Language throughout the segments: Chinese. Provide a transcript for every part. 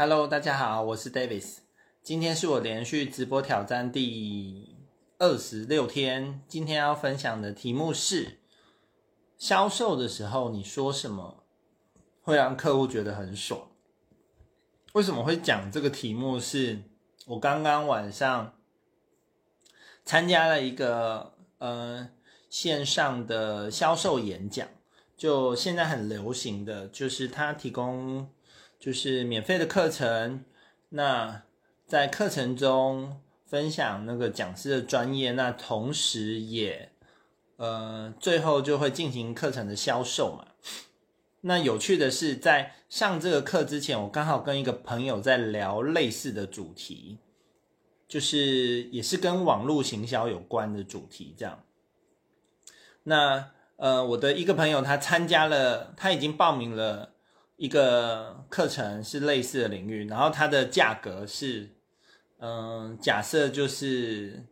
Hello，大家好，我是 Davis。今天是我连续直播挑战第二十六天。今天要分享的题目是：销售的时候你说什么会让客户觉得很爽？为什么会讲这个题目是？我刚刚晚上参加了一个呃线上的销售演讲，就现在很流行的就是他提供。就是免费的课程，那在课程中分享那个讲师的专业，那同时也，呃，最后就会进行课程的销售嘛。那有趣的是，在上这个课之前，我刚好跟一个朋友在聊类似的主题，就是也是跟网络行销有关的主题，这样。那呃，我的一个朋友他参加了，他已经报名了。一个课程是类似的领域，然后它的价格是，嗯，假设就是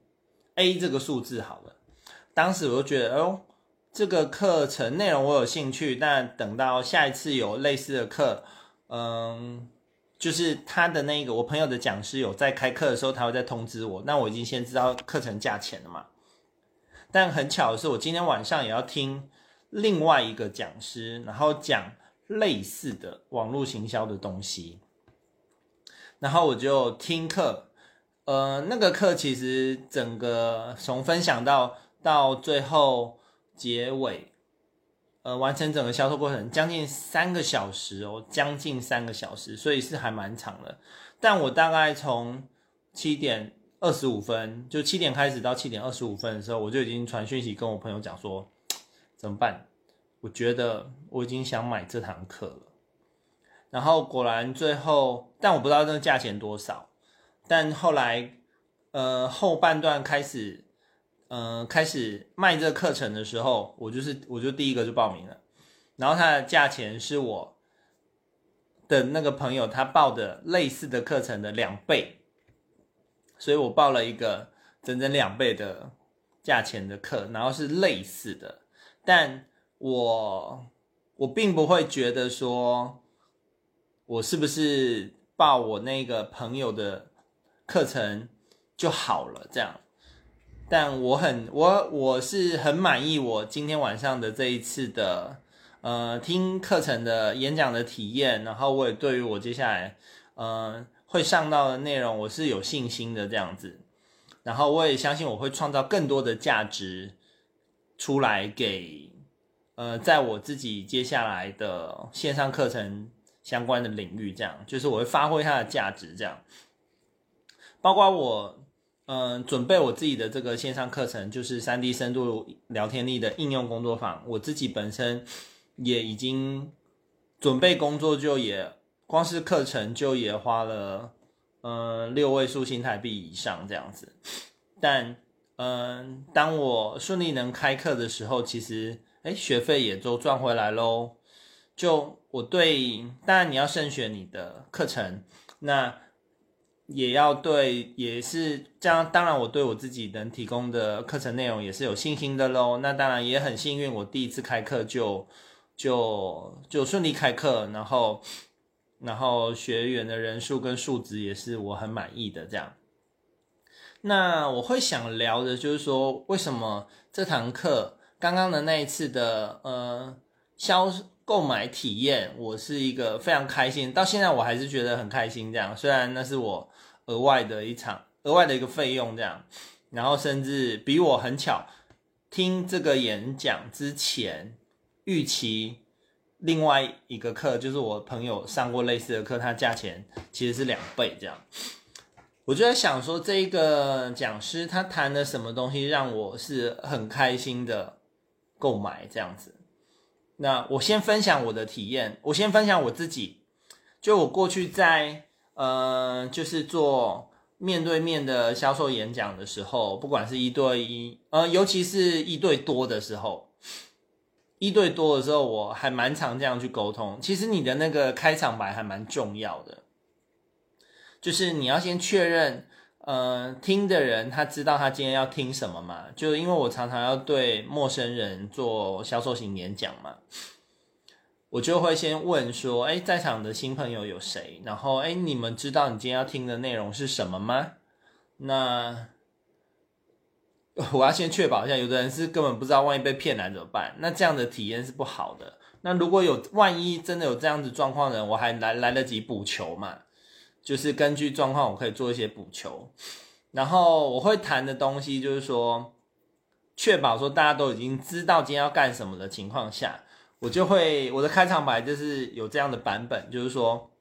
A 这个数字好了。当时我就觉得，哦，这个课程内容我有兴趣，但等到下一次有类似的课，嗯，就是他的那个我朋友的讲师有在开课的时候，他会再通知我，那我已经先知道课程价钱了嘛。但很巧的是，我今天晚上也要听另外一个讲师，然后讲。类似的网络行销的东西，然后我就听课，呃，那个课其实整个从分享到到最后结尾，呃，完成整个销售过程将近三个小时哦，将近三个小时，所以是还蛮长的。但我大概从七点二十五分，就七点开始到七点二十五分的时候，我就已经传讯息跟我朋友讲说，怎么办？我觉得我已经想买这堂课了，然后果然最后，但我不知道这个价钱多少。但后来，呃，后半段开始，呃，开始卖这个课程的时候，我就是我就第一个就报名了。然后它的价钱是我的那个朋友他报的类似的课程的两倍，所以我报了一个整整两倍的价钱的课，然后是类似的，但。我我并不会觉得说，我是不是报我那个朋友的课程就好了这样，但我很我我是很满意我今天晚上的这一次的呃听课程的演讲的体验，然后我也对于我接下来呃会上到的内容我是有信心的这样子，然后我也相信我会创造更多的价值出来给。呃，在我自己接下来的线上课程相关的领域，这样就是我会发挥它的价值，这样，包括我，嗯、准备我自己的这个线上课程，就是 3D 深度聊天力的应用工作坊，我自己本身也已经准备工作，就也光是课程就也花了，嗯、六位数新台币以上这样子，但，嗯、当我顺利能开课的时候，其实。哎，学费也都赚回来喽。就我对，当然你要慎选你的课程，那也要对，也是这样。当然，我对我自己能提供的课程内容也是有信心的喽。那当然也很幸运，我第一次开课就就就顺利开课，然后然后学员的人数跟数值也是我很满意的这样。那我会想聊的就是说，为什么这堂课？刚刚的那一次的呃销购买体验，我是一个非常开心，到现在我还是觉得很开心。这样，虽然那是我额外的一场额外的一个费用，这样，然后甚至比我很巧听这个演讲之前预期另外一个课，就是我朋友上过类似的课，它价钱其实是两倍这样。我就在想说，这一个讲师他谈了什么东西让我是很开心的。购买这样子，那我先分享我的体验。我先分享我自己，就我过去在呃，就是做面对面的销售演讲的时候，不管是一对一，呃，尤其是一对多的时候，一对多的时候，我还蛮常这样去沟通。其实你的那个开场白还蛮重要的，就是你要先确认。呃，听的人他知道他今天要听什么嘛？就因为我常常要对陌生人做销售型演讲嘛，我就会先问说，哎，在场的新朋友有谁？然后，哎，你们知道你今天要听的内容是什么吗？那我要先确保一下，有的人是根本不知道，万一被骗来怎么办？那这样的体验是不好的。那如果有万一真的有这样子状况的人，我还来来得及补球嘛？就是根据状况，我可以做一些补球。然后我会谈的东西就是说，确保说大家都已经知道今天要干什么的情况下，我就会我的开场白就是有这样的版本，就是说，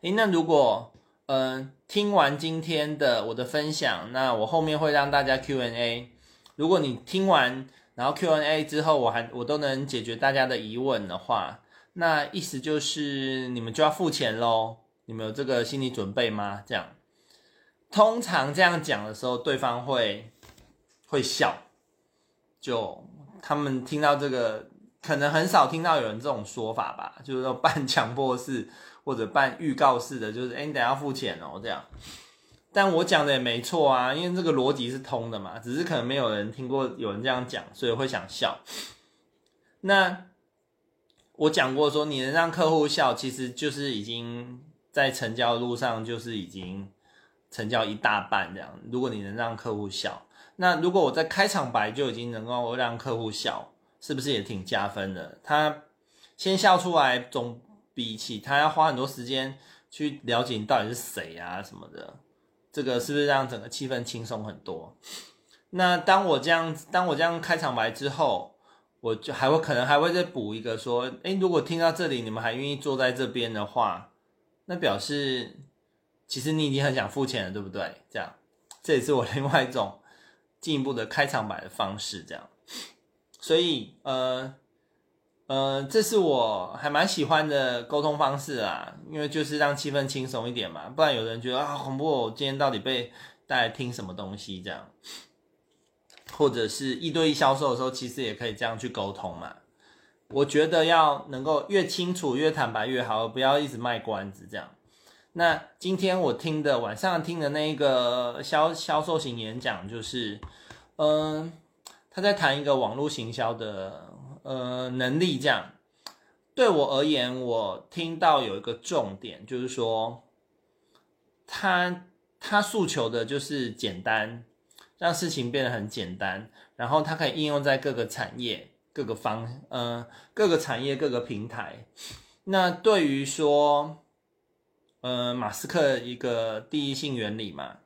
诶，那如果嗯、呃、听完今天的我的分享，那我后面会让大家 Q&A。如果你听完然后 Q&A 之后，我还我都能解决大家的疑问的话，那意思就是你们就要付钱喽。你们有这个心理准备吗？这样。通常这样讲的时候，对方会会笑，就他们听到这个，可能很少听到有人这种说法吧，就是说半强迫式或者半预告式的，就是哎，你等下付钱哦，这样。但我讲的也没错啊，因为这个逻辑是通的嘛，只是可能没有人听过有人这样讲，所以会想笑。那我讲过说，你能让客户笑，其实就是已经在成交路上就是已经。成交一大半这样，如果你能让客户笑，那如果我在开场白就已经能够让客户笑，是不是也挺加分的？他先笑出来，总比起他要花很多时间去了解你到底是谁啊什么的，这个是不是让整个气氛轻松很多？那当我这样，当我这样开场白之后，我就还会可能还会再补一个说，诶，如果听到这里你们还愿意坐在这边的话，那表示。其实你已经很想付钱了，对不对？这样，这也是我另外一种进一步的开场白的方式，这样。所以，呃，呃，这是我还蛮喜欢的沟通方式啊，因为就是让气氛轻松一点嘛，不然有人觉得啊，恐怖，我今天到底被带来听什么东西这样？或者是一对一销售的时候，其实也可以这样去沟通嘛。我觉得要能够越清楚、越坦白越好，不要一直卖关子这样。那今天我听的晚上听的那一个销销售型演讲，就是，嗯，他在谈一个网络行销的呃能力，这样。对我而言，我听到有一个重点，就是说，他他诉求的就是简单，让事情变得很简单，然后它可以应用在各个产业、各个方，嗯，各个产业、各个平台。那对于说。呃，马斯克一个第一性原理嘛，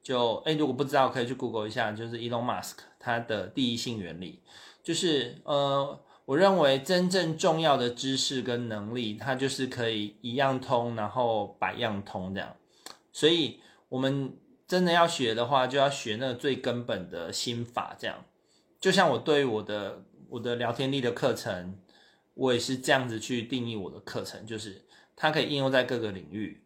就诶，如果不知道可以去 Google 一下，就是 Elon Musk 他的第一性原理，就是呃，我认为真正重要的知识跟能力，它就是可以一样通，然后百样通这样。所以我们真的要学的话，就要学那个最根本的心法这样。就像我对我的我的聊天力的课程，我也是这样子去定义我的课程，就是。它可以应用在各个领域，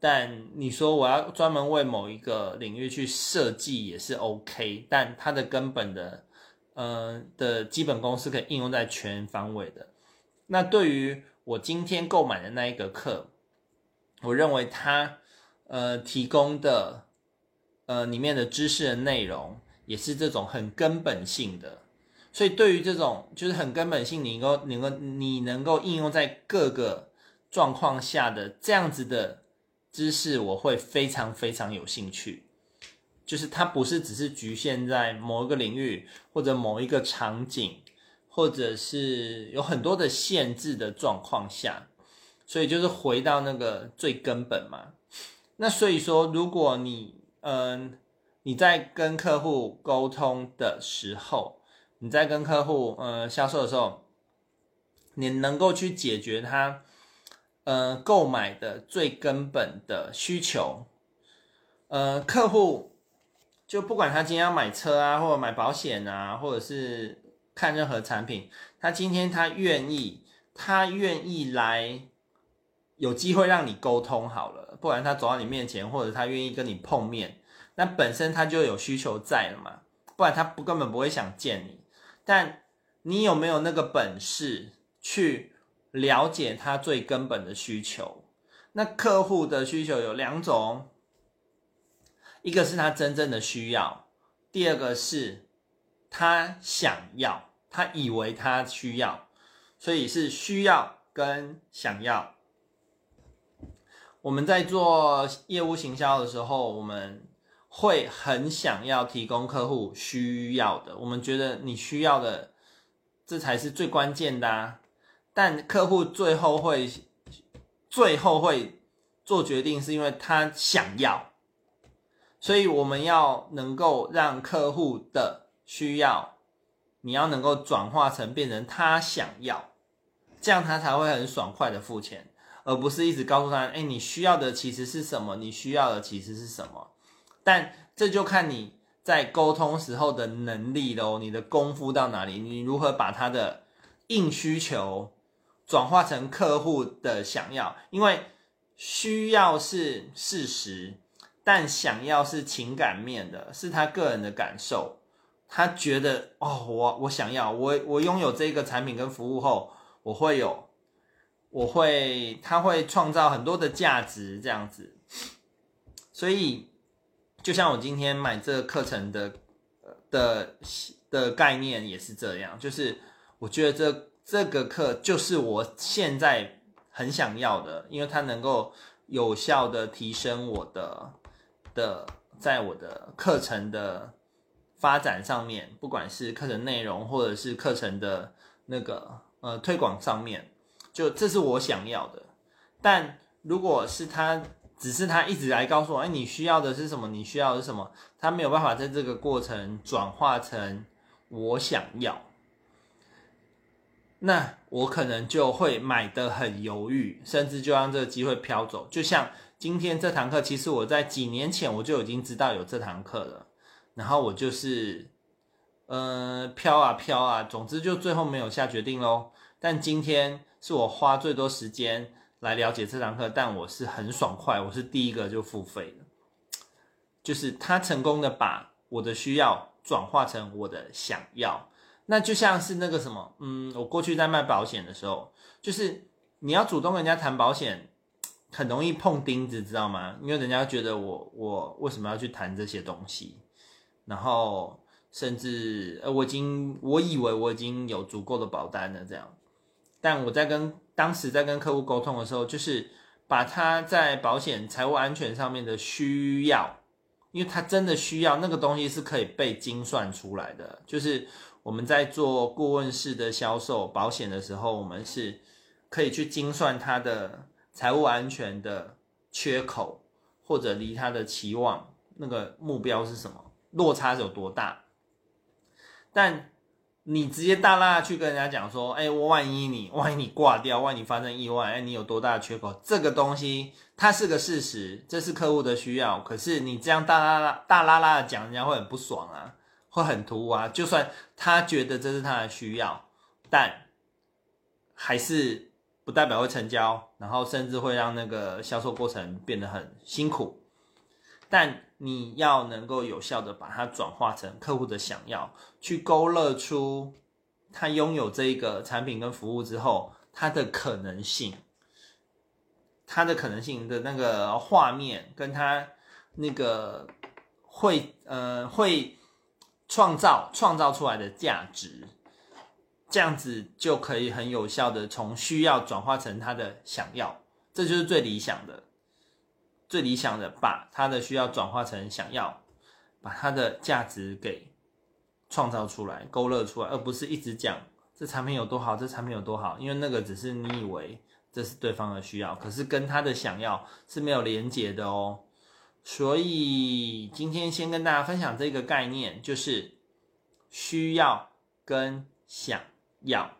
但你说我要专门为某一个领域去设计也是 OK，但它的根本的，呃的基本功是可以应用在全方位的。那对于我今天购买的那一个课，我认为它呃提供的呃里面的知识的内容也是这种很根本性的，所以对于这种就是很根本性，你能够能够你能够应用在各个。状况下的这样子的知识，我会非常非常有兴趣。就是它不是只是局限在某一个领域或者某一个场景，或者是有很多的限制的状况下，所以就是回到那个最根本嘛。那所以说，如果你嗯你在跟客户沟通的时候，你在跟客户呃销售的时候，你能够去解决他。呃，购买的最根本的需求，呃，客户就不管他今天要买车啊，或者买保险啊，或者是看任何产品，他今天他愿意，他愿意来，有机会让你沟通好了，不然他走到你面前，或者他愿意跟你碰面，那本身他就有需求在了嘛，不然他不根本不会想见你。但你有没有那个本事去？了解他最根本的需求，那客户的需求有两种，一个是他真正的需要，第二个是他想要，他以为他需要，所以是需要跟想要。我们在做业务行销的时候，我们会很想要提供客户需要的，我们觉得你需要的，这才是最关键的啊。但客户最后会，最后会做决定，是因为他想要，所以我们要能够让客户的需要，你要能够转化成变成他想要，这样他才会很爽快的付钱。而不是一直告诉他，哎，你需要的其实是什么？你需要的其实是什么？但这就看你在沟通时候的能力喽，你的功夫到哪里？你如何把他的硬需求转化成客户的想要？因为需要是事实，但想要是情感面的，是他个人的感受。他觉得，哦，我我想要，我我拥有这个产品跟服务后，我会有。我会，他会创造很多的价值，这样子。所以，就像我今天买这个课程的的的概念也是这样，就是我觉得这这个课就是我现在很想要的，因为它能够有效的提升我的的，在我的课程的发展上面，不管是课程内容或者是课程的那个呃推广上面。就这是我想要的，但如果是他，只是他一直来告诉我，哎，你需要的是什么？你需要的是什么？他没有办法在这个过程转化成我想要，那我可能就会买得很犹豫，甚至就让这个机会飘走。就像今天这堂课，其实我在几年前我就已经知道有这堂课了，然后我就是，呃，飘啊飘啊，总之就最后没有下决定喽。但今天。是我花最多时间来了解这堂课，但我是很爽快，我是第一个就付费的，就是他成功的把我的需要转化成我的想要，那就像是那个什么，嗯，我过去在卖保险的时候，就是你要主动跟人家谈保险，很容易碰钉子，知道吗？因为人家觉得我我为什么要去谈这些东西，然后甚至呃，我已经我以为我已经有足够的保单了，这样。但我在跟当时在跟客户沟通的时候，就是把他在保险财务安全上面的需要，因为他真的需要那个东西是可以被精算出来的。就是我们在做顾问式的销售保险的时候，我们是可以去精算他的财务安全的缺口，或者离他的期望那个目标是什么，落差是有多大。但你直接大剌去跟人家讲说，哎，我万一你万一你挂掉，万一你发生意外，哎，你有多大的缺口？这个东西它是个事实，这是客户的需要。可是你这样大拉拉大拉拉的讲，人家会很不爽啊，会很突兀啊。就算他觉得这是他的需要，但还是不代表会成交，然后甚至会让那个销售过程变得很辛苦。但你要能够有效的把它转化成客户的想要，去勾勒出他拥有这一个产品跟服务之后，它的可能性，它的可能性的那个画面，跟他那个会呃会创造创造出来的价值，这样子就可以很有效的从需要转化成他的想要，这就是最理想的。最理想的，把他的需要转化成想要，把他的价值给创造出来、勾勒出来，而不是一直讲这产品有多好，这产品有多好，因为那个只是你以为这是对方的需要，可是跟他的想要是没有连结的哦。所以今天先跟大家分享这个概念，就是需要跟想要。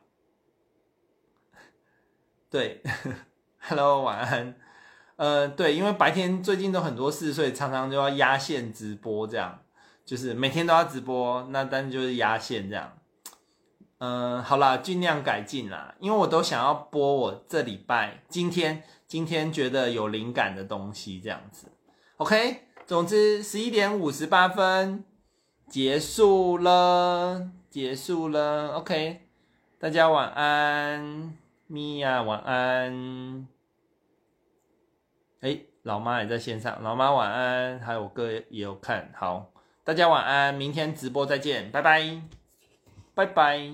对，Hello，晚安。呃，对，因为白天最近都很多事，所以常常就要压线直播，这样就是每天都要直播，那但就是压线这样。嗯、好啦，尽量改进啦，因为我都想要播我这礼拜今天今天觉得有灵感的东西这样子。OK，总之十一点五十八分结束了，结束了。OK，大家晚安，咪呀晚安。哎，老妈也在线上，老妈晚安，还有我哥也有看好，大家晚安，明天直播再见，拜拜，拜拜。